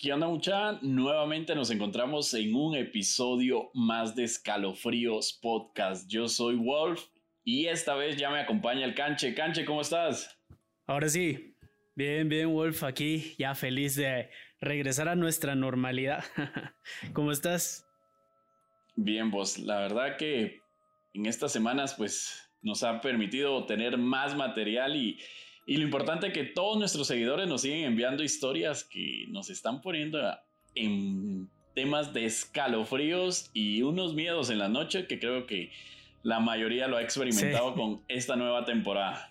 ¿Qué onda mucha? Nuevamente nos encontramos en un episodio más de Escalofríos Podcast. Yo soy Wolf y esta vez ya me acompaña el Canche. Canche, ¿cómo estás? Ahora sí, bien, bien Wolf, aquí ya feliz de regresar a nuestra normalidad. ¿Cómo estás? Bien, vos, la verdad que en estas semanas pues nos ha permitido tener más material y y lo importante es que todos nuestros seguidores nos siguen enviando historias que nos están poniendo en temas de escalofríos y unos miedos en la noche que creo que la mayoría lo ha experimentado con esta nueva temporada.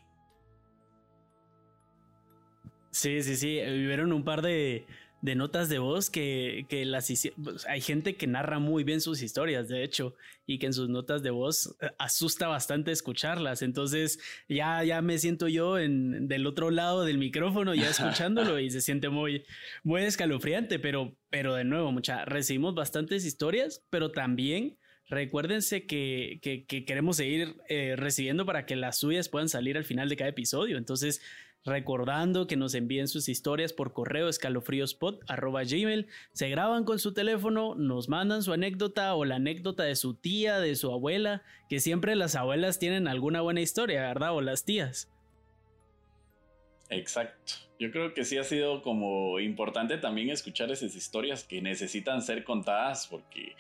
Sí, sí, sí. Vivieron un par de, de notas de voz que, que las pues, hay gente que narra muy bien sus historias, de hecho, y que en sus notas de voz eh, asusta bastante escucharlas. Entonces ya, ya me siento yo en, del otro lado del micrófono ya escuchándolo y se siente muy, muy escalofriante, pero, pero de nuevo, mucha, recibimos bastantes historias, pero también Recuérdense que, queremos seguir eh, recibiendo para que las suyas puedan salir al final de cada episodio. Entonces, recordando que nos envíen sus historias por correo escalofríospot.gmail. Se graban con su teléfono, nos mandan su anécdota o la anécdota de su tía, de su abuela, que siempre las abuelas tienen alguna buena historia, ¿verdad? O las tías. Exacto. Yo creo que sí ha sido como importante también escuchar esas historias que necesitan ser contadas porque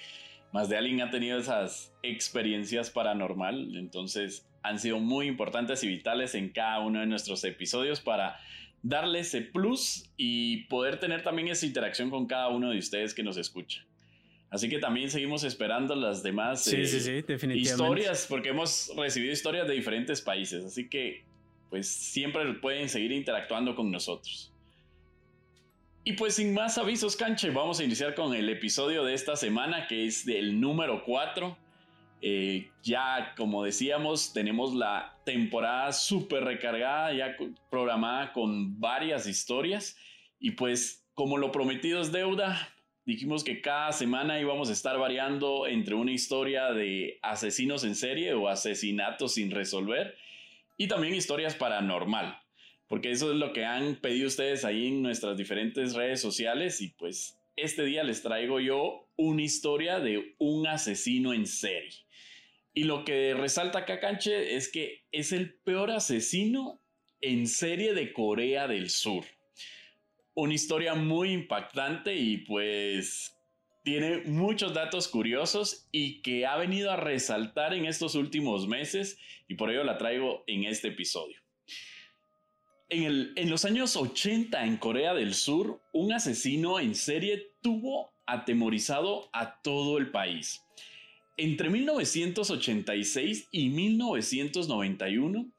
más de alguien ha tenido esas experiencias paranormal, entonces han sido muy importantes y vitales en cada uno de nuestros episodios para darle ese plus y poder tener también esa interacción con cada uno de ustedes que nos escucha. Así que también seguimos esperando las demás sí, sí, sí, eh, historias, porque hemos recibido historias de diferentes países, así que pues siempre pueden seguir interactuando con nosotros. Y pues sin más avisos, canche, vamos a iniciar con el episodio de esta semana, que es del número 4. Eh, ya, como decíamos, tenemos la temporada súper recargada, ya programada con varias historias. Y pues, como lo prometido es deuda, dijimos que cada semana íbamos a estar variando entre una historia de asesinos en serie o asesinatos sin resolver y también historias paranormal porque eso es lo que han pedido ustedes ahí en nuestras diferentes redes sociales y pues este día les traigo yo una historia de un asesino en serie. Y lo que resalta acá, Canche, es que es el peor asesino en serie de Corea del Sur. Una historia muy impactante y pues tiene muchos datos curiosos y que ha venido a resaltar en estos últimos meses y por ello la traigo en este episodio. En, los años 80 en Corea del Sur, un asesino en serie tuvo atemorizado a todo el país. Entre 1986 y 1991,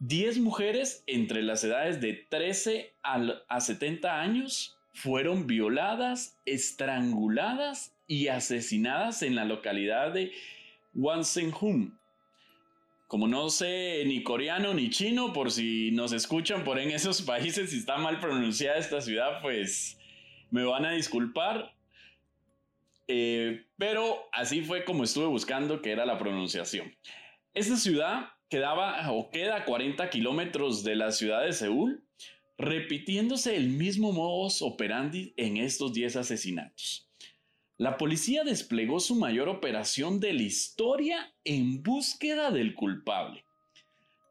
10 mujeres entre las edades de 13 a 70 años fueron violadas, estranguladas y asesinadas en la localidad de Wansenhum, como no sé ni coreano ni chino, por si nos escuchan por en esos países, si está mal pronunciada esta ciudad, pues me van a disculpar. Eh, pero así fue como estuve buscando que era la pronunciación. Esta ciudad quedaba o queda a 40 kilómetros de la ciudad de Seúl, repitiéndose el mismo modus operandi en estos 10 asesinatos. La policía desplegó su mayor operación de la historia en búsqueda del culpable.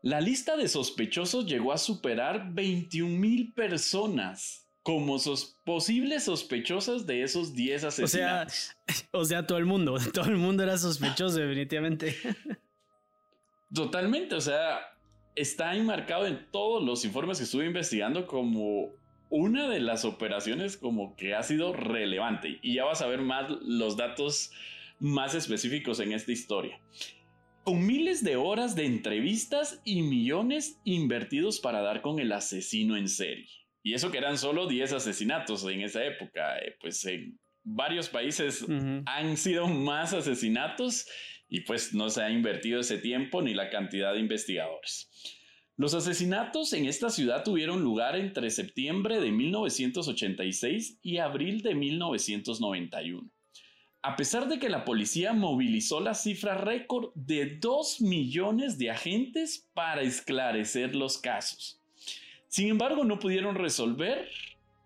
La lista de sospechosos llegó a superar 21 mil personas como posibles sospechosas de esos 10 asesinatos. O sea, o sea, todo el mundo, todo el mundo era sospechoso definitivamente. Totalmente, o sea, está enmarcado en todos los informes que estuve investigando como una de las operaciones como que ha sido relevante y ya vas a ver más los datos más específicos en esta historia. Con miles de horas de entrevistas y millones invertidos para dar con el asesino en serie. Y eso que eran solo 10 asesinatos en esa época, eh, pues en varios países han sido más asesinatos y pues no se ha invertido ese tiempo ni la cantidad de investigadores. Los asesinatos en esta ciudad tuvieron lugar entre septiembre de 1986 y abril de 1991. A pesar de que la policía movilizó la cifra récord de 2 millones de agentes para esclarecer los casos. Sin embargo, no pudieron resolver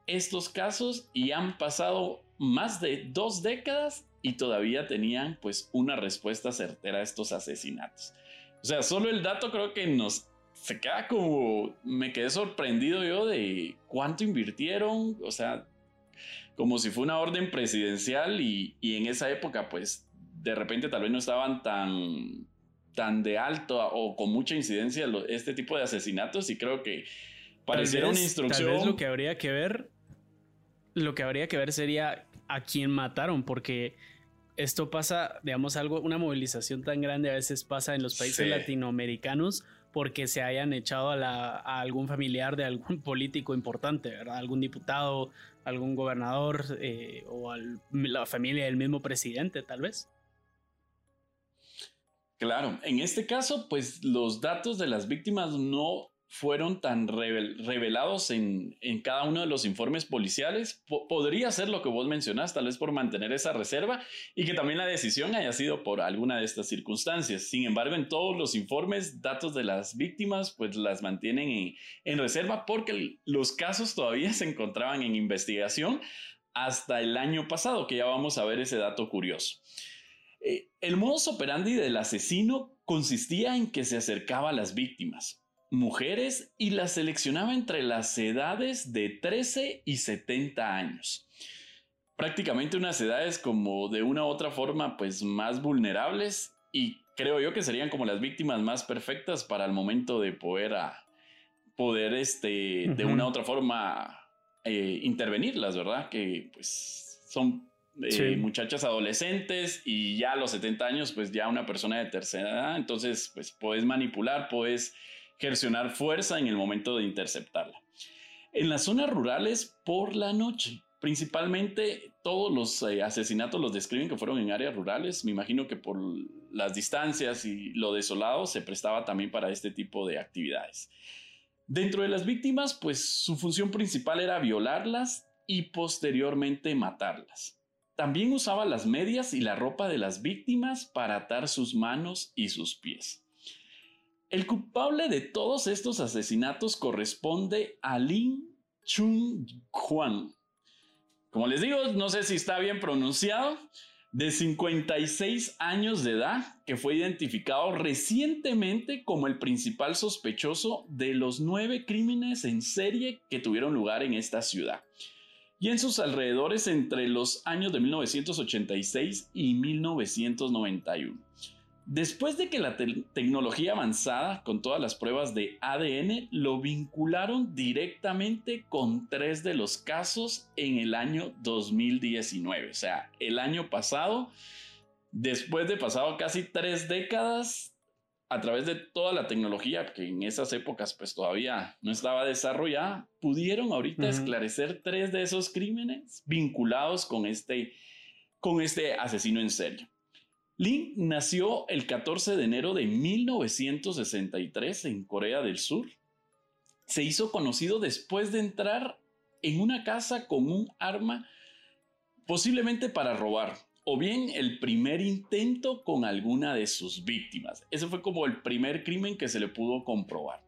estos casos y han pasado más de dos décadas y todavía tenían pues una respuesta certera a estos asesinatos. O sea, solo el dato creo que nos se queda como me quedé sorprendido yo de cuánto invirtieron, o sea, como si fue una orden presidencial y, y en esa época pues de repente tal vez no estaban tan tan de alto o con mucha incidencia este tipo de asesinatos y creo que pareciera una instrucción. Tal vez lo que habría que ver, lo que habría que ver sería a quién mataron, porque esto pasa, digamos, algo, una movilización tan grande a veces pasa en los países latinoamericanos porque se hayan echado a, algún familiar de algún político importante, ¿verdad? Algún diputado, algún gobernador eh, o la familia del mismo presidente, tal vez. Claro, en este caso, pues los datos de las víctimas no fueron tan revelados en, cada uno de los informes policiales. podría ser lo que vos mencionás, tal vez por mantener esa reserva y que también la decisión haya sido por alguna de estas circunstancias. Sin embargo, en todos los informes, datos de las víctimas, pues las mantienen en, en reserva porque los casos todavía se encontraban en investigación hasta el año pasado, que ya vamos a ver ese dato curioso. Eh, el modus operandi del asesino consistía en que se acercaba a las víctimas, mujeres, y las seleccionaba entre las edades de 13 y 70 años. Prácticamente unas edades como de una u otra forma pues más vulnerables y creo yo que serían como las víctimas más perfectas para el momento de poder, a, poder este, de una u otra forma eh, intervenirlas, ¿verdad? Que pues son eh, muchachas adolescentes y ya a los 70 años, pues ya una persona de tercera edad, entonces pues puedes manipular, puedes gestionar fuerza en el momento de interceptarla. En las zonas rurales por la noche, principalmente todos los eh, asesinatos los describen que fueron en áreas rurales, me imagino que por las distancias y lo desolado se prestaba también para este tipo de actividades. Dentro de las víctimas, pues su función principal era violarlas y posteriormente matarlas. También usaba las medias y la ropa de las víctimas para atar sus manos y sus pies. El culpable de todos estos asesinatos corresponde a Lin Chung Juan. Como les digo, no sé si está bien pronunciado, de 56 años de edad, que fue identificado recientemente como el principal sospechoso de los nueve crímenes en serie que tuvieron lugar en esta ciudad y en sus alrededores entre los años de 1986 y 1991. Después de que la tecnología avanzada con todas las pruebas de ADN lo vincularon directamente con tres de los casos en el año 2019, o sea, el año pasado, después de pasado casi tres décadas, a través de toda la tecnología que en esas épocas pues todavía no estaba desarrollada, pudieron ahorita esclarecer tres de esos crímenes vinculados con este, con este asesino en serie. Lin nació el 14 de enero de 1963 en Corea del Sur. Se hizo conocido después de entrar en una casa con un arma posiblemente para robar o bien el primer intento con alguna de sus víctimas. Ese fue como el primer crimen que se le pudo comprobar.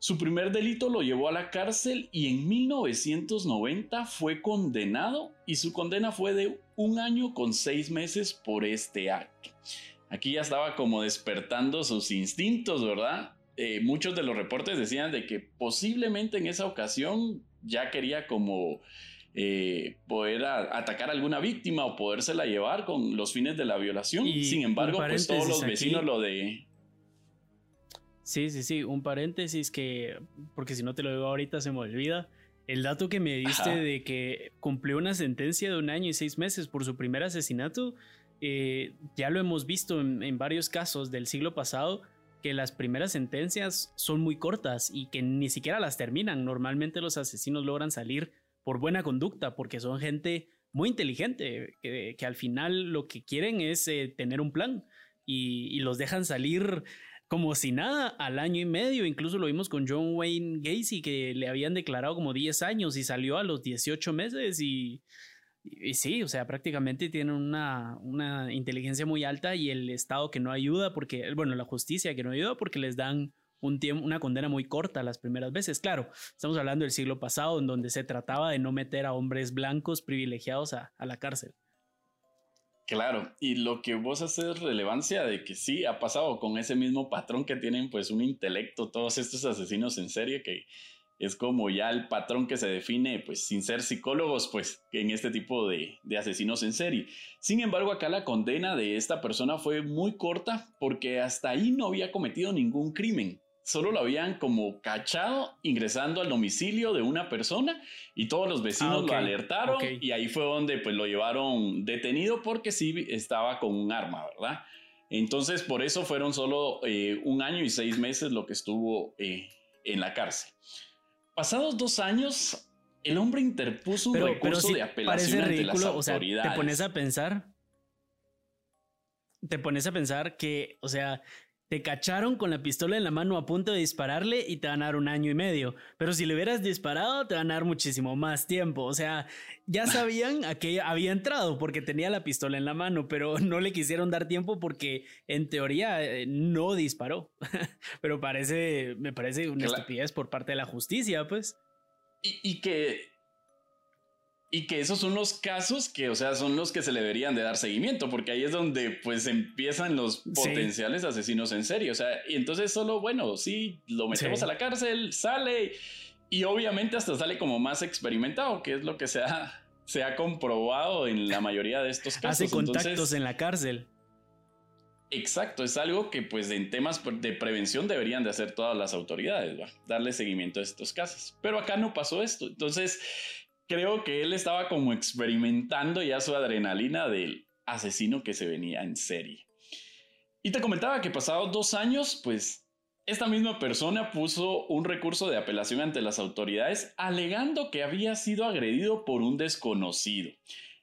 Su primer delito lo llevó a la cárcel y en 1990 fue condenado y su condena fue de un año con seis meses por este acto. Aquí ya estaba como despertando sus instintos, ¿verdad? Eh, muchos de los reportes decían de que posiblemente en esa ocasión ya quería como eh, poder atacar a alguna víctima o podérsela llevar con los fines de la violación. Sin embargo, pues todos los vecinos lo de... Sí, sí, sí, un paréntesis que, porque si no te lo digo ahorita se me olvida. El dato que me diste de que cumplió una sentencia de un año y seis meses por su primer asesinato, eh, ya lo hemos visto en, en, varios casos del siglo pasado, que las primeras sentencias son muy cortas y que ni siquiera las terminan. Normalmente los asesinos logran salir por buena conducta, porque son gente muy inteligente, que, al final lo que quieren es eh, tener un plan y, los dejan salir como si nada al año y medio. Incluso lo vimos con John Wayne Gacy, que le habían declarado como 10 años y salió a los 18 meses y, sí, o sea, prácticamente tienen una, una inteligencia muy alta y el Estado que no ayuda porque, bueno, la justicia que no ayuda porque les dan un tiempo, una condena muy corta las primeras veces. Claro, estamos hablando del siglo pasado, en donde se trataba de no meter a hombres blancos privilegiados a la cárcel. Claro, y lo que vos haces relevancia de que sí ha pasado con ese mismo patrón que tienen pues un intelecto todos estos asesinos en serie que es como ya el patrón que se define pues sin ser psicólogos pues en este tipo de, de asesinos en serie. Sin embargo acá la condena de esta persona fue muy corta porque hasta ahí no había cometido ningún crimen solo lo habían como cachado ingresando al domicilio de una persona y todos los vecinos ah, lo alertaron y ahí fue donde pues lo llevaron detenido porque sí estaba con un arma, ¿verdad? Entonces por eso fueron solo eh, un año y seis meses lo que estuvo eh, en la cárcel. Pasados dos años, el hombre interpuso un recurso de apelación ante las autoridades. O sea, te pones a pensar, te pones a pensar que, o sea, te cacharon con la pistola en la mano a punto de dispararle y te van a dar un año y medio. Pero si le hubieras disparado, te van a dar muchísimo más tiempo. O sea, ya sabían a qué había entrado porque tenía la pistola en la mano, pero no le quisieron dar tiempo porque en teoría eh, no disparó. pero parece, me parece una estupidez por parte de la justicia, pues. Y, y que y que esos son los casos que, o sea, son los que se le deberían de dar seguimiento, porque ahí es donde pues empiezan los potenciales asesinos en serio. O sea, y entonces solo, bueno, sí, lo metemos a la cárcel, sale y obviamente hasta sale como más experimentado, que es lo que se ha, se ha comprobado en la mayoría de estos casos. Hace contactos en la cárcel. Exacto, es algo que pues en temas de prevención deberían de hacer todas las autoridades, ¿va? darle seguimiento a estos casos. Pero acá no pasó esto. Entonces, creo que él estaba como experimentando ya su adrenalina del asesino que se venía en serie. Y te comentaba que pasados dos años, pues esta misma persona puso un recurso de apelación ante las autoridades alegando que había sido agredido por un desconocido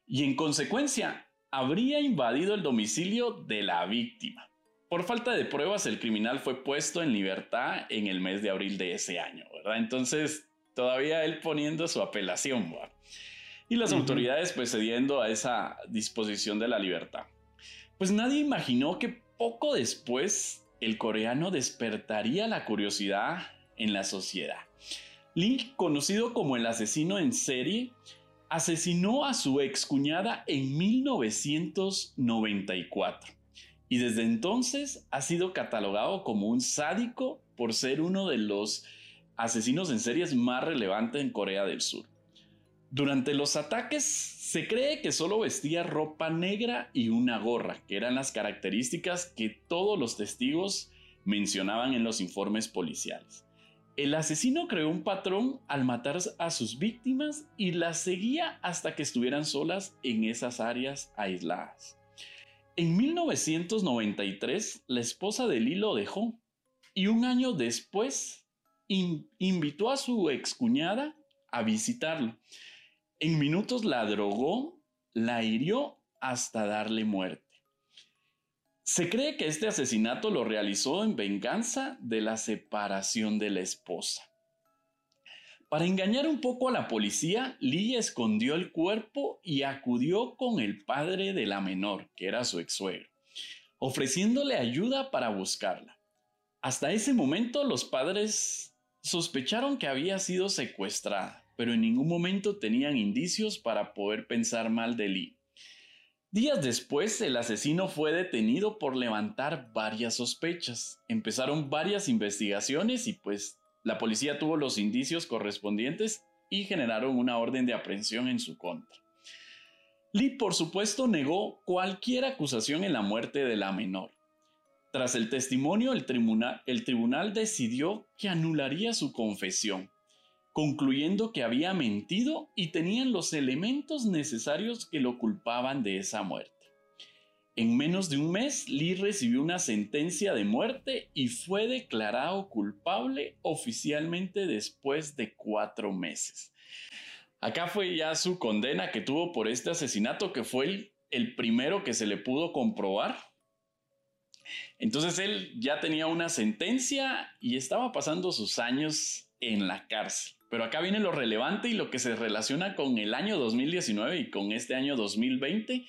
y en consecuencia habría invadido el domicilio de la víctima. Por falta de pruebas, el criminal fue puesto en libertad en el mes de abril de ese año. Entonces, todavía él poniendo su apelación. Y las autoridades pues cediendo a esa disposición de la libertad. Pues nadie imaginó que poco después el coreano despertaría la curiosidad en la sociedad. Link, conocido como el asesino en serie, asesinó a su excuñada en 1994 y desde entonces ha sido catalogado como un sádico por ser uno de los asesinos en series más relevantes en Corea del Sur. Durante los ataques se cree que solo vestía ropa negra y una gorra, que eran las características que todos los testigos mencionaban en los informes policiales. El asesino creó un patrón al matar a sus víctimas y las seguía hasta que estuvieran solas en esas áreas aisladas. En 1993, la esposa de Lee lo dejó y un año después invitó a su excuñada a visitarlo. En minutos la drogó, la hirió hasta darle muerte. Se cree que este asesinato lo realizó en venganza de la separación de la esposa. Para engañar un poco a la policía, Lee escondió el cuerpo y acudió con el padre de la menor, que era su ex suegro, ofreciéndole ayuda para buscarla. Hasta ese momento los padres Sospecharon que había sido secuestrada, pero en ningún momento tenían indicios para poder pensar mal de Lee. Días después, el asesino fue detenido por levantar varias sospechas. Empezaron varias investigaciones y pues la policía tuvo los indicios correspondientes y generaron una orden de aprehensión en su contra. Lee, por supuesto, negó cualquier acusación en la muerte de la menor. Tras el testimonio, el tribunal, decidió que anularía su confesión, concluyendo que había mentido y tenían los elementos necesarios que lo culpaban de esa muerte. En menos de un mes, Lee recibió una sentencia de muerte y fue declarado culpable oficialmente después de cuatro meses. Acá fue ya su condena que tuvo por este asesinato, que fue el primero que se le pudo comprobar entonces él ya tenía una sentencia y estaba pasando sus años en la cárcel. Pero acá viene lo relevante y lo que se relaciona con el año 2019 y con este año 2020,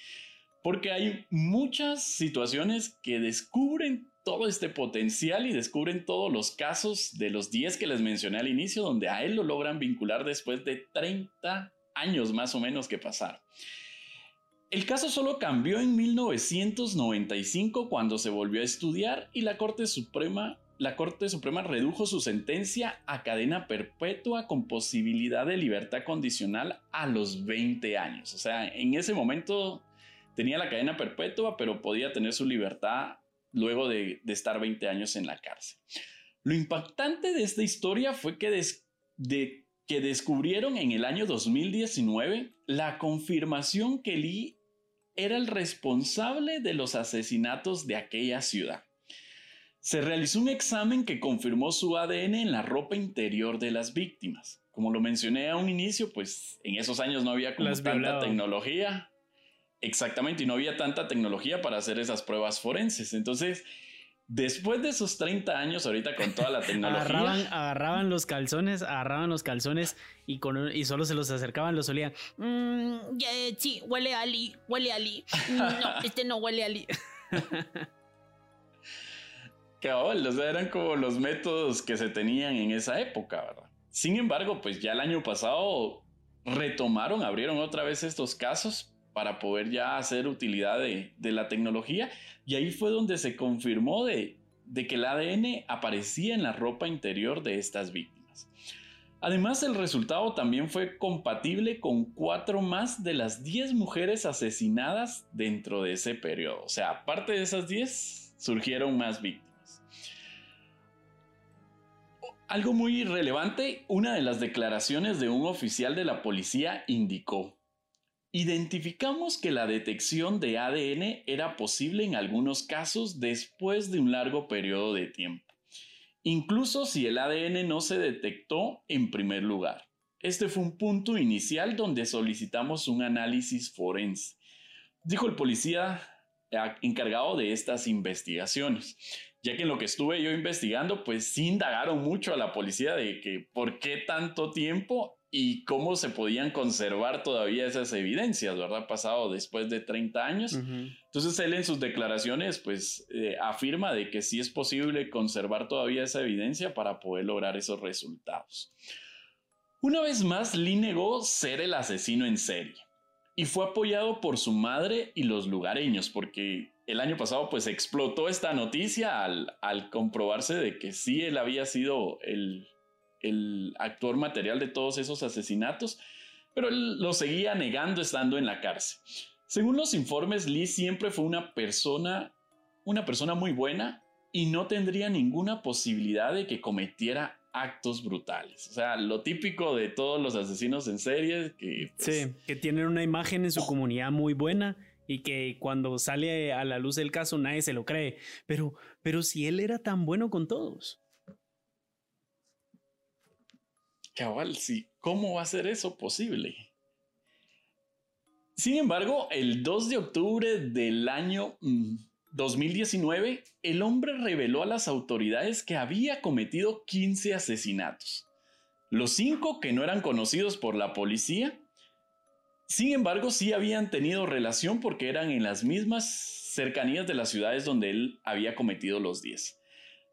porque hay muchas situaciones que descubren todo este potencial y descubren todos los casos de los 10 que les mencioné al inicio, donde a él lo logran vincular después de 30 años más o menos que pasar. El caso solo cambió en 1995 cuando se volvió a estudiar y la Corte Suprema, la Corte Suprema redujo su sentencia a cadena perpetua con posibilidad de libertad condicional a los 20 años. O sea, en ese momento tenía la cadena perpetua, pero podía tener su libertad luego de, estar 20 años en la cárcel. Lo impactante de esta historia fue que, que descubrieron en el año 2019 la confirmación que Lee era el responsable de los asesinatos de aquella ciudad. Se realizó un examen que confirmó su ADN en la ropa interior de las víctimas. Como lo mencioné a un inicio, pues en esos años no había como tanta tecnología. Exactamente, y no había tanta tecnología para hacer esas pruebas forenses. Entonces, después de esos 30 años, ahorita con toda la tecnología. agarraban, los calzones, agarraban los calzones y, con, y solo se los acercaban, los olían. Mm, sí, huele a Ali, huele a Ali. No, este no huele a Ali. Cabal, o sea, eran como los métodos que se tenían en esa época, ¿verdad? Sin embargo, pues ya el año pasado retomaron, abrieron otra vez estos casos para poder ya hacer utilidad de, la tecnología. Y ahí fue donde se confirmó de, que el ADN aparecía en la ropa interior de estas víctimas. Además, el resultado también fue compatible con cuatro más de las 10 mujeres asesinadas dentro de ese periodo. O sea, aparte de esas 10, surgieron más víctimas. Algo muy relevante, una de las declaraciones de un oficial de la policía indicó, Identificamos que la detección de ADN era posible en algunos casos después de un largo periodo de tiempo, incluso si el ADN no se detectó en primer lugar. Este fue un punto inicial donde solicitamos un análisis forense, dijo el policía encargado de estas investigaciones, ya que en lo que estuve yo investigando, pues sí indagaron mucho a la policía de que por qué tanto tiempo y cómo se podían conservar todavía esas evidencias, ¿verdad? Pasado después de 30 años. Entonces él en sus declaraciones pues eh, afirma de que sí es posible conservar todavía esa evidencia para poder lograr esos resultados. Una vez más, Lee negó ser el asesino en serie y fue apoyado por su madre y los lugareños porque el año pasado pues explotó esta noticia al, al comprobarse de que sí él había sido el, el actor material de todos esos asesinatos, pero él lo seguía negando estando en la cárcel. Según los informes, Lee siempre fue una persona, una persona muy buena y no tendría ninguna posibilidad de que cometiera actos brutales. O sea, lo típico de todos los asesinos en serie que... Pues, tienen una imagen en su comunidad muy buena y que cuando sale a la luz del caso nadie se lo cree. Pero, pero si él era tan bueno con todos. Cabal. ¿Cómo va a ser eso posible? Sin embargo, el 2 de octubre del año 2019, mm, el hombre reveló a las autoridades que había cometido 15 asesinatos. Los cinco que no eran conocidos por la policía, sin embargo, sí habían tenido relación porque eran en las mismas cercanías de las ciudades donde él había cometido los 10.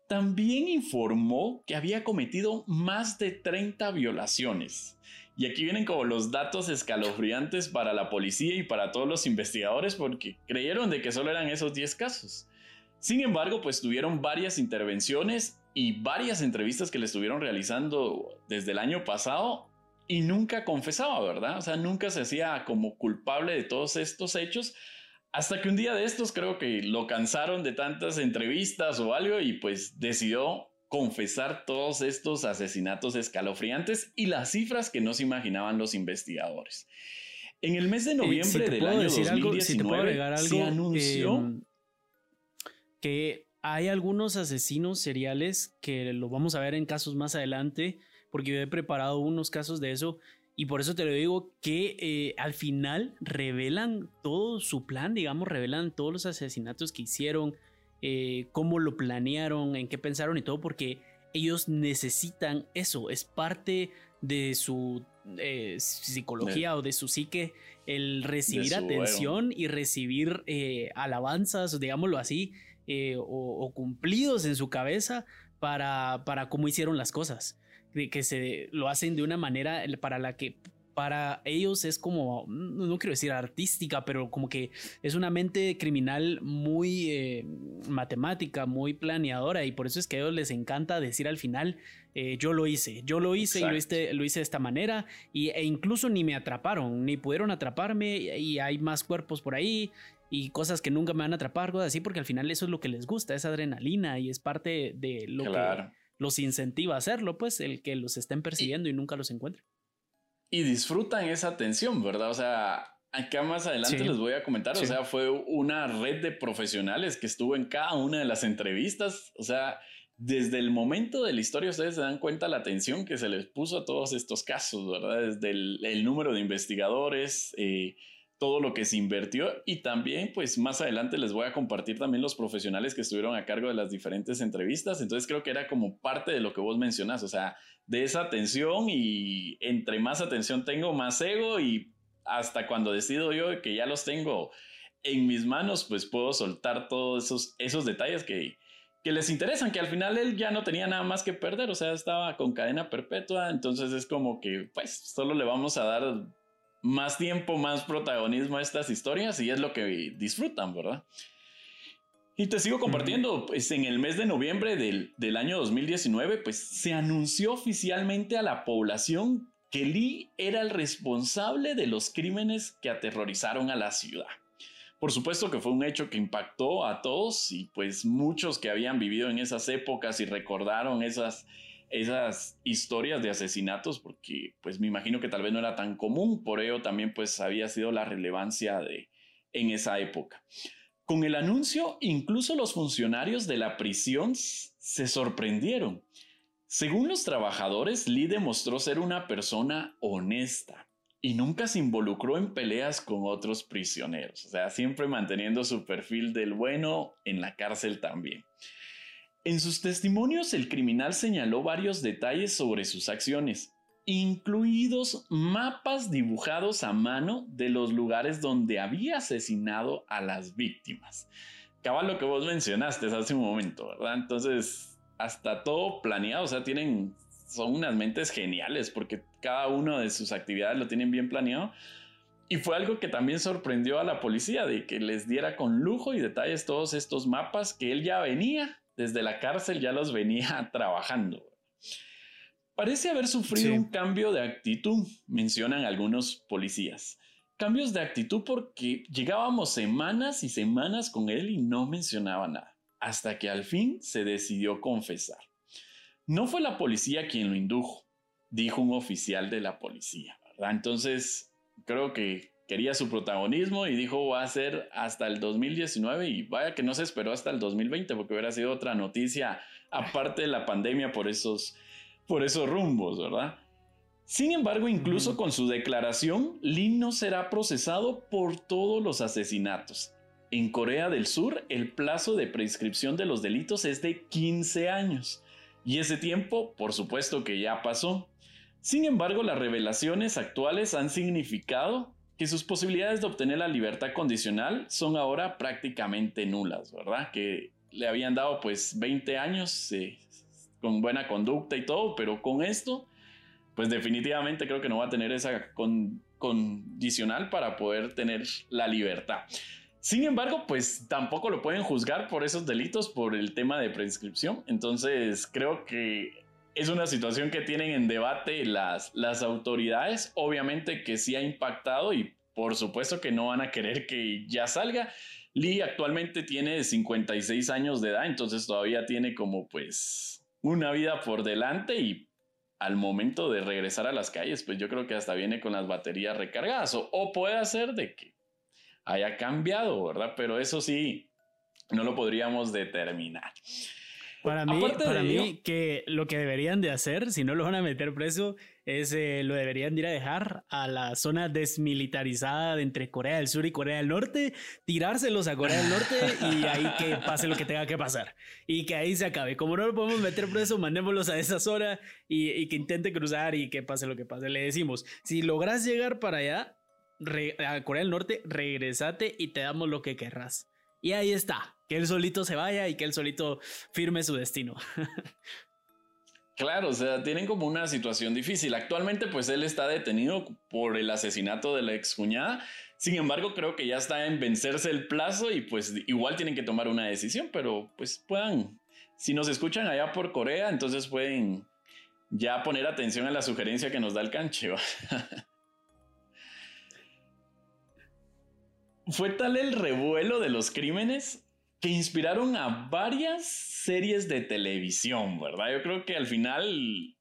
También informó que había cometido más de 30 violaciones. Y aquí vienen como los datos escalofriantes para la policía y para todos los investigadores porque creyeron de que solo eran esos 10 casos. Sin embargo, pues tuvieron varias intervenciones y varias entrevistas que le estuvieron realizando desde el año pasado y nunca confesaba, ¿verdad? O sea, nunca se hacía como culpable de todos estos hechos hasta que un día de estos creo que lo cansaron de tantas entrevistas o algo y pues decidió confesar todos estos asesinatos escalofriantes y las cifras que no se imaginaban los investigadores. En el mes de noviembre del año 2019 algo, se anunció em, que hay algunos asesinos seriales que lo vamos a ver en casos más adelante, porque yo he preparado unos casos de eso y por eso te lo digo que eh, al final revelan todo su plan, digamos, revelan todos los asesinatos que hicieron, eh, cómo lo planearon, en qué pensaron y todo, porque ellos necesitan eso, es parte de su eh, psicología o de su psique el recibir atención y recibir eh, alabanzas, digámoslo así, eh, o, cumplidos en su cabeza para, para cómo hicieron las cosas. De que se lo hacen de una manera para la que para ellos es como, no quiero decir artística, pero como que es una mente criminal muy eh, matemática, muy planeadora y por eso es que a ellos les encanta decir al final, eh, yo lo hice, yo lo hice y lo hice, lo hice de esta manera y, e incluso ni me atraparon, ni pudieron atraparme y hay más cuerpos por ahí y cosas que nunca me van a atrapar, cosas así, porque al final eso es lo que les gusta, esa adrenalina y es parte de lo que los incentiva a hacerlo, pues el que los estén persiguiendo y nunca los encuentren y disfrutan esa atención, ¿verdad? O sea, acá más adelante les voy a comentar, o sea, fue una red de profesionales que estuvo en cada una de las entrevistas, o sea, desde el momento de la historia ustedes se dan cuenta la atención que se les puso a todos estos casos, ¿verdad? Desde el, número de investigadores, eh, todo lo que se invirtió y también pues más adelante les voy a compartir también los profesionales que estuvieron a cargo de las diferentes entrevistas. Entonces creo que era como parte de lo que vos mencionas, o sea, de esa atención y entre más atención tengo, más ego y hasta cuando decido yo que ya los tengo en mis manos, pues puedo soltar todos esos, esos detalles que, que les interesan, que al final él ya no tenía nada más que perder, o sea, estaba con cadena perpetua, entonces es como que pues solo le vamos a dar más tiempo, más protagonismo a estas historias y es lo que disfrutan, ¿verdad? Y te sigo compartiendo, pues en el mes de noviembre del, del, año 2019, pues se anunció oficialmente a la población que Lee era el responsable de los crímenes que aterrorizaron a la ciudad. Por supuesto que fue un hecho que impactó a todos y pues muchos que habían vivido en esas épocas y recordaron esas esas historias de asesinatos porque pues me imagino que tal vez no era tan común, por ello también pues había sido la relevancia de en esa época. Con el anuncio, incluso los funcionarios de la prisión se sorprendieron. Según los trabajadores, Lee demostró ser una persona honesta y nunca se involucró en peleas con otros prisioneros, o sea, siempre manteniendo su perfil del bueno en la cárcel también. En sus testimonios, el criminal señaló varios detalles sobre sus acciones, incluidos mapas dibujados a mano de los lugares donde había asesinado a las víctimas. Cabal lo que vos mencionaste hace un momento, ¿verdad? Entonces, hasta todo planeado, o sea, tienen, son unas mentes geniales porque cada una de sus actividades lo tienen bien planeado. Y fue algo que también sorprendió a la policía, de que les diera con lujo y detalles todos estos mapas que él ya venía desde la cárcel ya los venía trabajando. Parece haber sufrido un cambio de actitud, mencionan algunos policías. Cambios de actitud porque llegábamos semanas y semanas con él y no mencionaba nada, hasta que al fin se decidió confesar. No fue la policía quien lo indujo, dijo un oficial de la policía, ¿verdad? Entonces, creo que quería su protagonismo y dijo va a ser hasta el 2019 y vaya que no se esperó hasta el 2020 porque hubiera sido otra noticia aparte de la pandemia por esos, por esos rumbos, ¿verdad? Sin embargo, incluso con su declaración, Lin no será procesado por todos los asesinatos. En Corea del Sur, el plazo de prescripción de los delitos es de 15 años. Y ese tiempo, por supuesto que ya pasó. Sin embargo, las revelaciones actuales han significado que sus posibilidades de obtener la libertad condicional son ahora prácticamente nulas, ¿verdad? Que le habían dado pues 20 años eh, con buena conducta y todo, pero con esto, pues definitivamente creo que no va a tener esa condicional para poder tener la libertad. Sin embargo, pues tampoco lo pueden juzgar por esos delitos por el tema de prescripción. Entonces creo que es una situación que tienen en debate las, las autoridades. Obviamente que sí ha impactado y por supuesto que no van a querer que ya salga. Lee actualmente tiene 56 años de edad, entonces todavía tiene como pues una vida por delante y al momento de regresar a las calles, pues yo creo que hasta viene con las baterías recargadas o, o puede ser de que haya cambiado, ¿verdad? Pero eso sí, no lo podríamos determinar. Para mí, para mí que lo que deberían de hacer, si no lo van a meter preso, es eh, lo deberían ir a dejar a la zona desmilitarizada de entre Corea del Sur y Corea del Norte, tirárselos a Corea del Norte y ahí que pase lo que tenga que pasar. Y que ahí se acabe. Como no lo podemos meter preso, mandémoslos a esa zona y, que intente cruzar y que pase lo que pase. Le decimos, si logras llegar para allá, a Corea del Norte, regresate y te damos lo que querrás. Y ahí está, que él solito se vaya y que él solito firme su destino. Claro, o sea, tienen como una situación difícil. Actualmente, pues él está detenido por el asesinato de la excuñada. Sin embargo, creo que ya está en vencerse el plazo y pues igual tienen que tomar una decisión, pero pues puedan, si nos escuchan allá por Corea, entonces pueden ya poner atención a la sugerencia que nos da el canche. Fue tal el revuelo de los crímenes que inspiraron a varias series de televisión, ¿verdad? Yo creo que al final,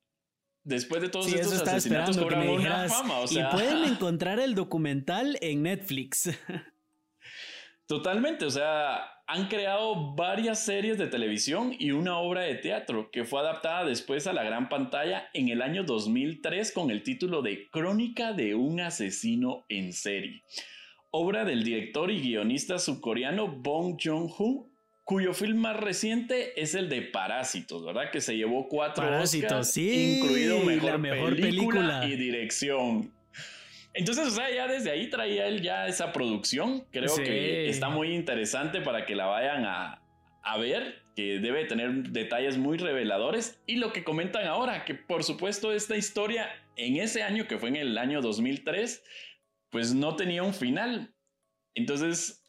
después de todos estos asesinatos, cobraron una fama. Y pueden encontrar el documental en Netflix. Totalmente, o sea, han creado varias series de televisión y una obra de teatro que fue adaptada después a la gran pantalla en el año 2003 con el título de Crónica de un asesino en serie obra del director y guionista subcoreano Bong Joon-ho, cuyo film más reciente es el de Parásitos, ¿verdad? Que se llevó cuatro Parásitos, sí, incluido mejor, mejor película, y dirección. Entonces, o sea, ya desde ahí traía él ya esa producción. Creo que está muy interesante para que la vayan a, a ver, que debe tener detalles muy reveladores. Y lo que comentan ahora, que por supuesto esta historia en ese año, que fue en el año 2003, pues no tenía un final. Entonces,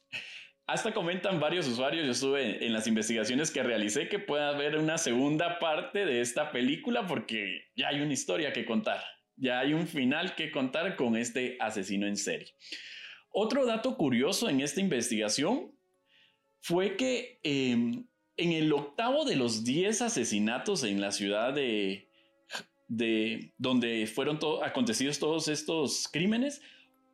hasta comentan varios usuarios, yo estuve en las investigaciones que realicé que pueda haber una segunda parte de esta película porque ya hay una historia que contar, ya hay un final que contar con este asesino en serie. Otro dato curioso en esta investigación fue que em, en el octavo de los 10 asesinatos en la ciudad de donde fueron acontecidos todos estos crímenes,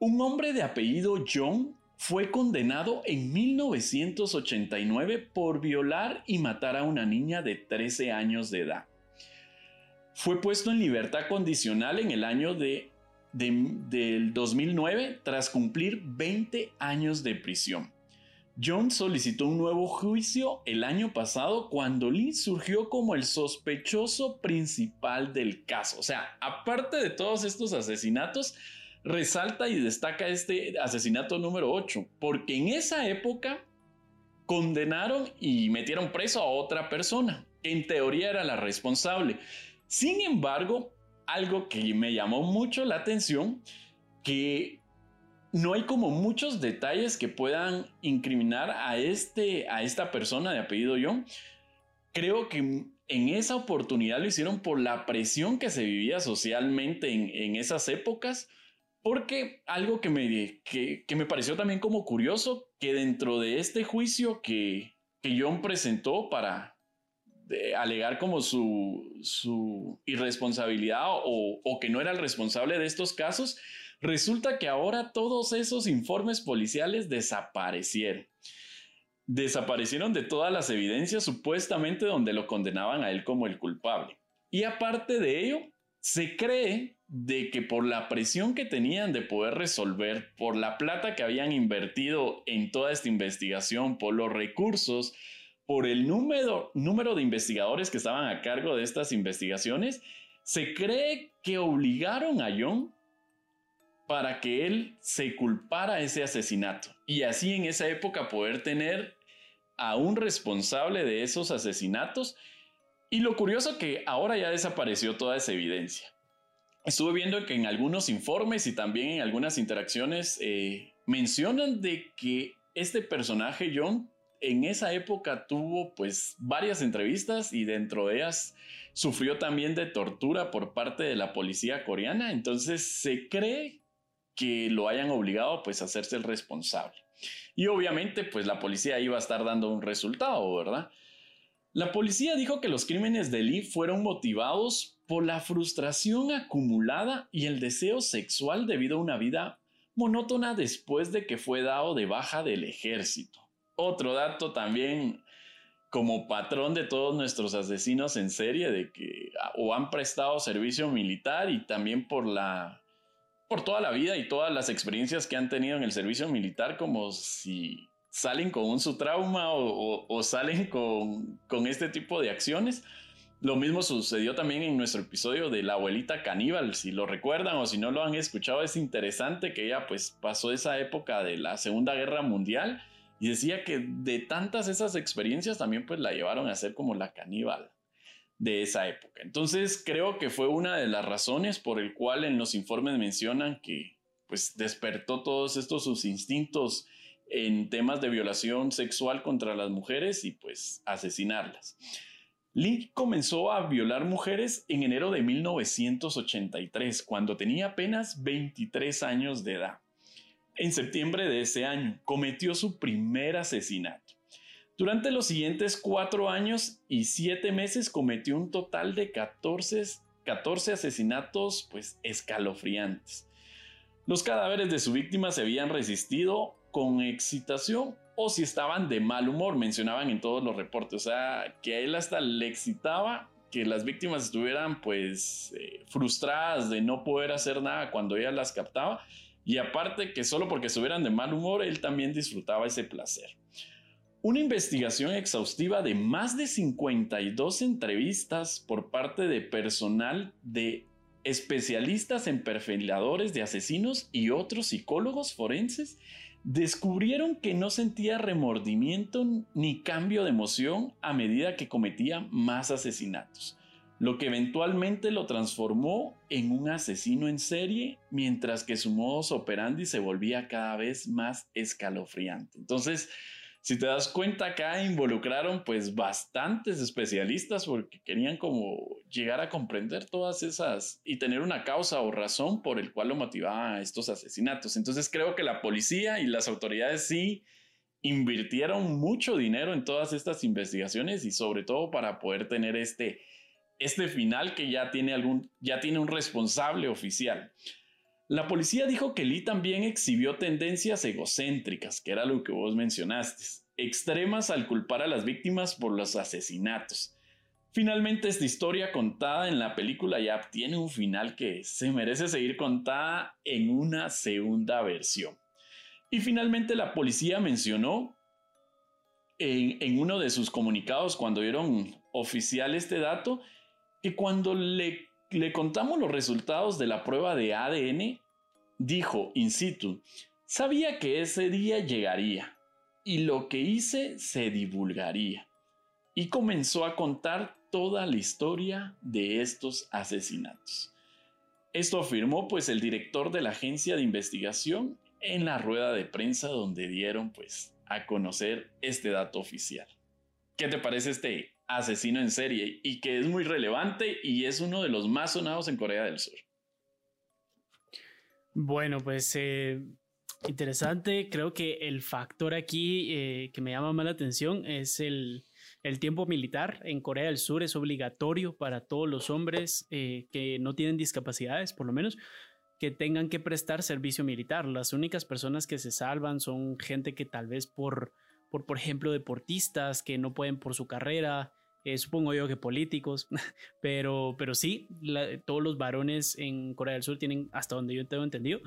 un hombre de apellido John fue condenado en 1989 por violar y matar a una niña de 13 años de edad. Fue puesto en libertad condicional en el año de, del 2009 tras cumplir 20 años de prisión. John solicitó un nuevo juicio el año pasado cuando Lee surgió como el sospechoso principal del caso. O sea, aparte de todos estos asesinatos, resalta y destaca este asesinato número 8, porque en esa época condenaron y metieron preso a otra persona, que en teoría era la responsable. Sin embargo, algo que me llamó mucho la atención, que no hay como muchos detalles que puedan incriminar a, este, a esta persona de apellido John. Creo que en esa oportunidad lo hicieron por la presión que se vivía socialmente en, en esas épocas porque algo que me, que, me pareció también como curioso, que dentro de este juicio que, que John presentó para alegar como su, su irresponsabilidad o, o que no era el responsable de estos casos, resulta que ahora todos esos informes policiales desaparecieron. Desaparecieron de todas las evidencias supuestamente donde lo condenaban a él como el culpable. Y aparte de ello, se cree de que por la presión que tenían de poder resolver, por la plata que habían invertido en toda esta investigación, por los recursos, por el número, número de investigadores que estaban a cargo de estas investigaciones, se cree que obligaron a John para que él se culpara ese asesinato y así en esa época poder tener a un responsable de esos asesinatos. Y lo curioso que ahora ya desapareció toda esa evidencia. Estuve viendo que en algunos informes y también en algunas interacciones eh, mencionan de que este personaje John en esa época tuvo pues varias entrevistas y dentro de ellas sufrió también de tortura por parte de la policía coreana, entonces se cree que lo hayan obligado pues a hacerse el responsable. Y obviamente pues la policía iba a estar dando un resultado, ¿verdad? La policía dijo que los crímenes de Lee fueron motivados por la frustración acumulada y el deseo sexual debido a una vida monótona después de que fue dado de baja del ejército. Otro dato también como patrón de todos nuestros asesinos en serie, de que ah, o han prestado servicio militar y también por la por toda la vida y todas las experiencias que han tenido en el servicio militar, como si salen con un su trauma o, salen con, este tipo de acciones. Lo mismo sucedió también en nuestro episodio de la abuelita caníbal, si lo recuerdan o si no lo han escuchado, es interesante que ella pues pasó esa época de la Segunda Guerra Mundial y decía que de tantas esas experiencias también pues la llevaron a ser como la caníbal de esa época. Entonces creo que fue una de las razones por el cual en los informes mencionan que pues despertó todos estos sus instintos en temas de violación sexual contra las mujeres y pues asesinarlas. Link comenzó a violar mujeres en enero de 1983, cuando tenía apenas 23 años de edad. En septiembre de ese año cometió su primer asesinato. Durante los siguientes cuatro años y siete meses cometió un total de 14, 14 asesinatos pues escalofriantes. Los cadáveres de su víctima se habían resistido con excitación o si estaban de mal humor, mencionaban en todos los reportes. O sea, que a él hasta le excitaba que las víctimas estuvieran pues eh, frustradas de no poder hacer nada cuando ella las captaba. Y aparte que solo porque estuvieran de mal humor, él también disfrutaba ese placer. Una investigación exhaustiva de más de 52 entrevistas por parte de personal de especialistas en perfiladores de asesinos y otros psicólogos forenses descubrieron que no sentía remordimiento ni cambio de emoción a medida que cometía más asesinatos, lo que eventualmente lo transformó en un asesino en serie, mientras que su modus operandi se volvía cada vez más escalofriante. Entonces, si te das cuenta acá involucraron pues bastantes especialistas porque querían como llegar a comprender todas esas y tener una causa o razón por el cual lo motivaban a estos asesinatos. Entonces creo que la policía y las autoridades sí invirtieron mucho dinero en todas estas investigaciones y sobre todo para poder tener este, este final que ya tiene algún, ya tiene un responsable oficial. La policía dijo que Lee también exhibió tendencias egocéntricas, que era lo que vos mencionaste, extremas al culpar a las víctimas por los asesinatos. Finalmente esta historia contada en la película ya tiene un final que se merece seguir contada en una segunda versión. Y finalmente la policía mencionó en, uno de sus comunicados cuando dieron oficial este dato que cuando le le contamos los resultados de la prueba de ADN, dijo in situ, sabía que ese día llegaría y lo que hice se divulgaría. Y comenzó a contar toda la historia de estos asesinatos. Esto afirmó pues el director de la agencia de investigación en la rueda de prensa donde dieron pues a conocer este dato oficial. ¿Qué te parece este asesino en serie y que es muy relevante y es uno de los más sonados en Corea del Sur. Bueno, pues eh, interesante. Creo que el factor aquí eh, que me llama más la atención es el, el, tiempo militar. En Corea del Sur es obligatorio para todos los hombres eh, que no tienen discapacidades, por lo menos, que tengan que prestar servicio militar. Las únicas personas que se salvan son gente que tal vez por, por, por ejemplo, deportistas que no pueden por su carrera, eh, supongo yo que políticos, pero, pero sí, todos los varones en Corea del Sur tienen, hasta donde yo tengo entendido,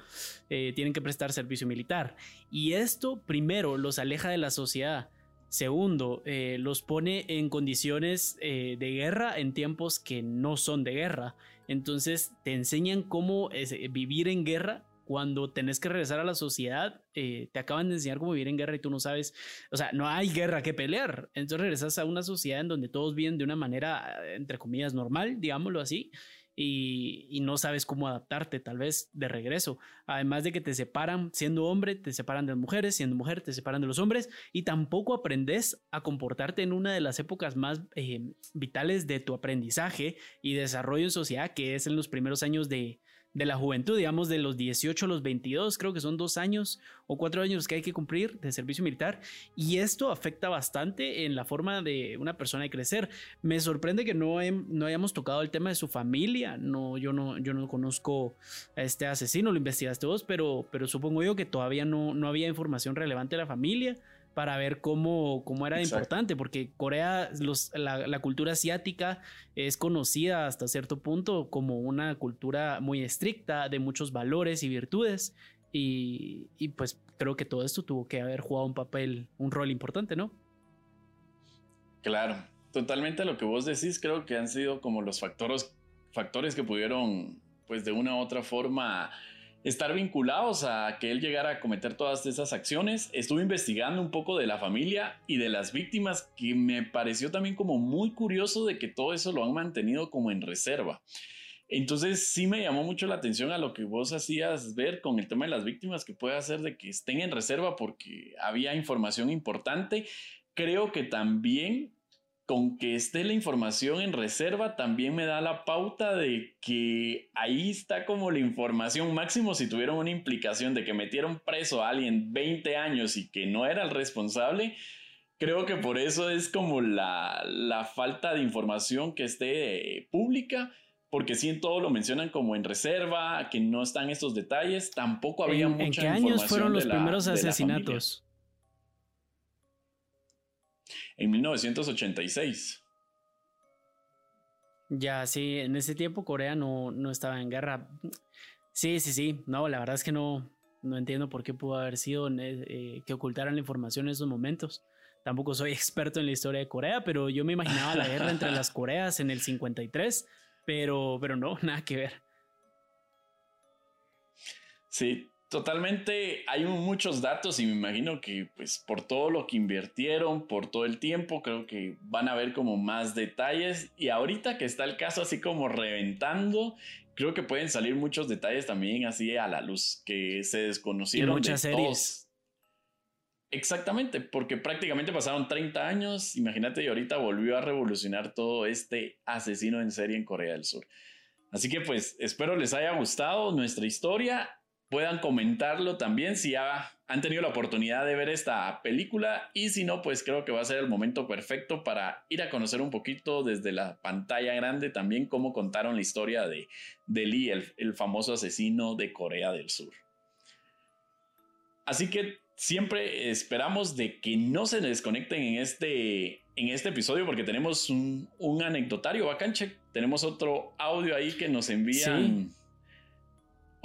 eh, tienen que prestar servicio militar. Y esto, primero, los aleja de la sociedad. Segundo, eh, los pone en condiciones de guerra en tiempos que no son de guerra. Entonces te enseñan cómo vivir en guerra cuando tenés que regresar a la sociedad, eh, te acaban de enseñar cómo vivir en guerra y tú no sabes, o sea, no hay guerra que pelear. Entonces regresas a una sociedad en donde todos viven de una manera, entre comillas, normal, digámoslo así, y, no sabes cómo adaptarte tal vez de regreso. Además de que te separan siendo hombre, te separan de las mujeres, siendo mujer, te separan de los hombres, y tampoco aprendes a comportarte en una de las épocas más eh, vitales de tu aprendizaje y desarrollo en sociedad, que es en los primeros años de, de la juventud, digamos de los 18 a los 22, creo que son dos años o cuatro años que hay que cumplir de servicio militar y esto afecta bastante en la forma de una persona de crecer. Me sorprende que no, no hayamos tocado el tema de su familia, no, yo, no, yo no conozco a este asesino, lo investigaste vos, pero, pero supongo yo que todavía no, no había información relevante de la familia para ver cómo, cómo era importante, porque Corea, los, la, cultura asiática es conocida hasta cierto punto como una cultura muy estricta, de muchos valores y virtudes, y, y pues creo que todo esto tuvo que haber jugado un papel, un rol importante, ¿no? Claro, totalmente lo que vos decís, creo que han sido como los factores, factores que pudieron, pues de una u otra forma, estar vinculados a que él llegara a cometer todas esas acciones. Estuve investigando un poco de la familia y de las víctimas que me pareció también como muy curioso de que todo eso lo han mantenido como en reserva. Entonces sí me llamó mucho la atención a lo que vos hacías ver con el tema de las víctimas que puede hacer de que estén en reserva porque había información importante. Creo que también con que esté la información en reserva también me da la pauta de que ahí está como la información máximo si tuvieron una implicación de que metieron preso a alguien 20 años y que no era el responsable. Creo que por eso es como la, la falta de información que esté eh, pública, porque si en todo lo mencionan como en reserva, que no están estos detalles, tampoco había mucha información. ¿En qué años fueron los primeros asesinatos? En 1986. Ya, sí, en ese tiempo Corea no, no estaba en guerra. Sí, sí, sí. No, la verdad es que no, no entiendo por qué pudo haber sido eh, que ocultaran la información en esos momentos. Tampoco soy experto en la historia de Corea, pero yo me imaginaba la guerra entre las Coreas en el 53, pero, pero no, nada que ver. Sí, Totalmente, hay muchos datos y me imagino que pues por todo lo que invirtieron, por todo el tiempo, creo que van a ver como más detalles y ahorita que está el caso así como reventando, creo que pueden salir muchos detalles también así a la luz que se desconocieron. Y muchas series. Exactamente, porque prácticamente pasaron 30 años, imagínate, y ahorita volvió a revolucionar todo este asesino en serie en Corea del Sur. Así que pues espero les haya gustado nuestra historia puedan comentarlo también si ya han tenido la oportunidad de ver esta película y si no, pues creo que va a ser el momento perfecto para ir a conocer un poquito desde la pantalla grande también cómo contaron la historia de, de Lee, el, famoso asesino de Corea del Sur. Así que siempre esperamos de que no se desconecten en este, en este episodio porque tenemos un, anecdotario bacanche. Tenemos otro audio ahí que nos envían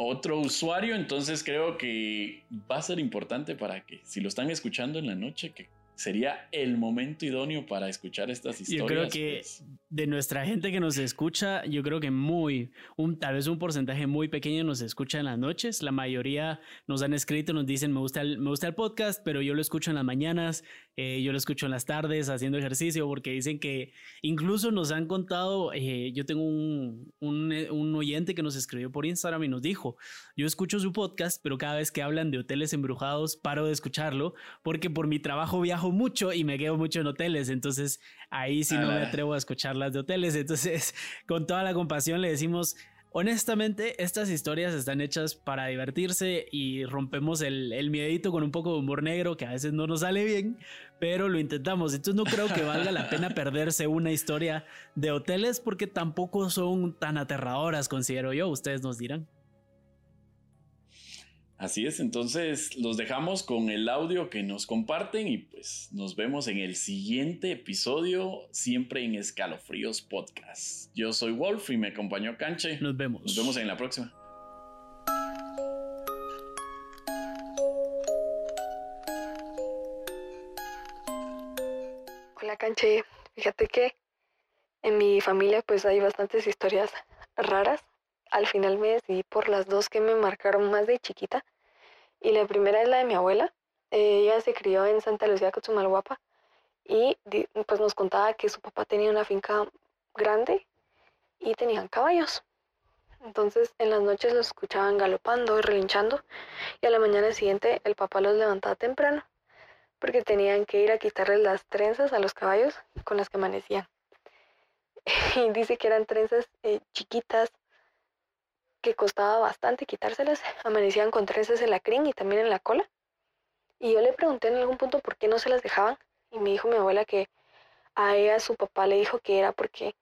otro usuario, entonces creo que va a ser importante para que si lo están escuchando en la noche, que sería el momento idóneo para escuchar estas historias. Yo creo que pues. de nuestra gente que nos escucha, yo creo que muy, un, tal vez un porcentaje muy pequeño nos escucha en las noches. La mayoría nos han escrito, nos dicen, me gusta el, me gusta el podcast, pero yo lo escucho en las mañanas, eh, yo lo escucho en las tardes haciendo ejercicio, porque dicen que incluso nos han contado, eh, yo tengo un, un, un oyente que nos escribió por Instagram y nos dijo, yo escucho su podcast, pero cada vez que hablan de hoteles embrujados, paro de escucharlo, porque por mi trabajo viajo mucho y me quedo mucho en hoteles, entonces ahí sí no me atrevo a escuchar las de hoteles, entonces con toda la compasión le decimos, honestamente, estas historias están hechas para divertirse y rompemos el, el, miedito con un poco de humor negro que a veces no nos sale bien, pero lo intentamos. Entonces no creo que valga la pena perderse una historia de hoteles porque tampoco son tan aterradoras, considero yo. Ustedes nos dirán. Así es, entonces los dejamos con el audio que nos comparten y pues nos vemos en el siguiente episodio, siempre en Escalofríos Podcast. Yo soy Wolf y me acompañó Canche. Nos vemos. Nos vemos en la próxima. Hola Canche, fíjate que en mi familia pues hay bastantes historias raras al final me decidí por las dos que me marcaron más de chiquita. Y la primera es la de mi abuela. ella se crió en Santa Lucía, Cochumalguapa. Y pues nos contaba que su papá tenía una finca grande y tenían caballos. Entonces en las noches los escuchaban galopando y relinchando. Y a la mañana siguiente el papá los levantaba temprano porque tenían que ir a quitarles las trenzas a los caballos con las que amanecían. y dice que eran trenzas eh, chiquitas que costaba bastante quitárselas, amanecían con trenzas en la crin y también en la cola. Y yo le pregunté en algún punto por qué no se las dejaban y me dijo mi abuela que a ella su papá le dijo que era porque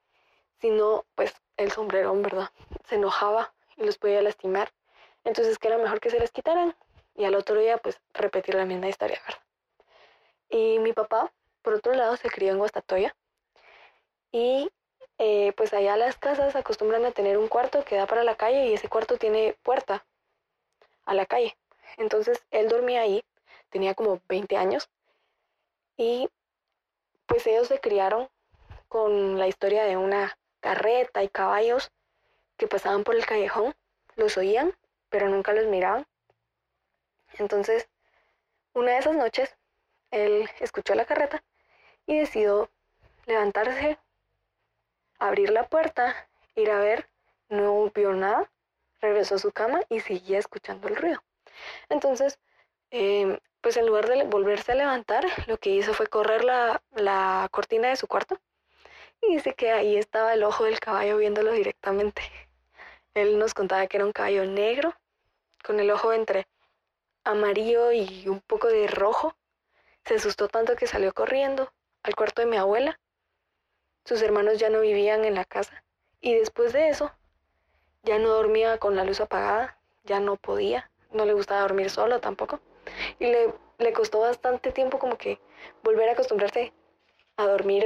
si no, pues el sombrerón, ¿verdad? Se enojaba y los podía lastimar. Entonces que era mejor que se las quitaran y al otro día pues repetir la misma historia, ¿verdad? Y mi papá, por otro lado, se crió en Guastatoya. Y eh, pues allá las casas acostumbran a tener un cuarto que da para la calle y ese cuarto tiene puerta a la calle. Entonces él dormía ahí, tenía como 20 años y pues ellos se criaron con la historia de una carreta y caballos que pasaban por el callejón, los oían, pero nunca los miraban. Entonces, una de esas noches, él escuchó la carreta y decidió levantarse, abrir la puerta, ir a ver, no vio nada, regresó a su cama y seguía escuchando el ruido. Entonces, em, pues en lugar de volverse a levantar, lo que hizo fue correr la, la cortina de su cuarto y dice que ahí estaba el ojo del caballo viéndolo directamente. Él nos contaba que era un caballo negro, con el ojo entre amarillo y un poco de rojo. Se asustó tanto que salió corriendo al cuarto de mi abuela. Sus hermanos ya no vivían en la casa. Y después de eso, ya no dormía con la luz apagada, ya no podía, no le gustaba dormir solo tampoco. Y le, le costó bastante tiempo como que volver a acostumbrarse a dormir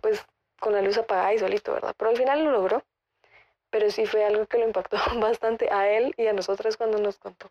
pues con la luz apagada y solito, ¿verdad? Pero al final lo logró. Pero sí fue algo que lo impactó bastante a él y a nosotras cuando nos contó.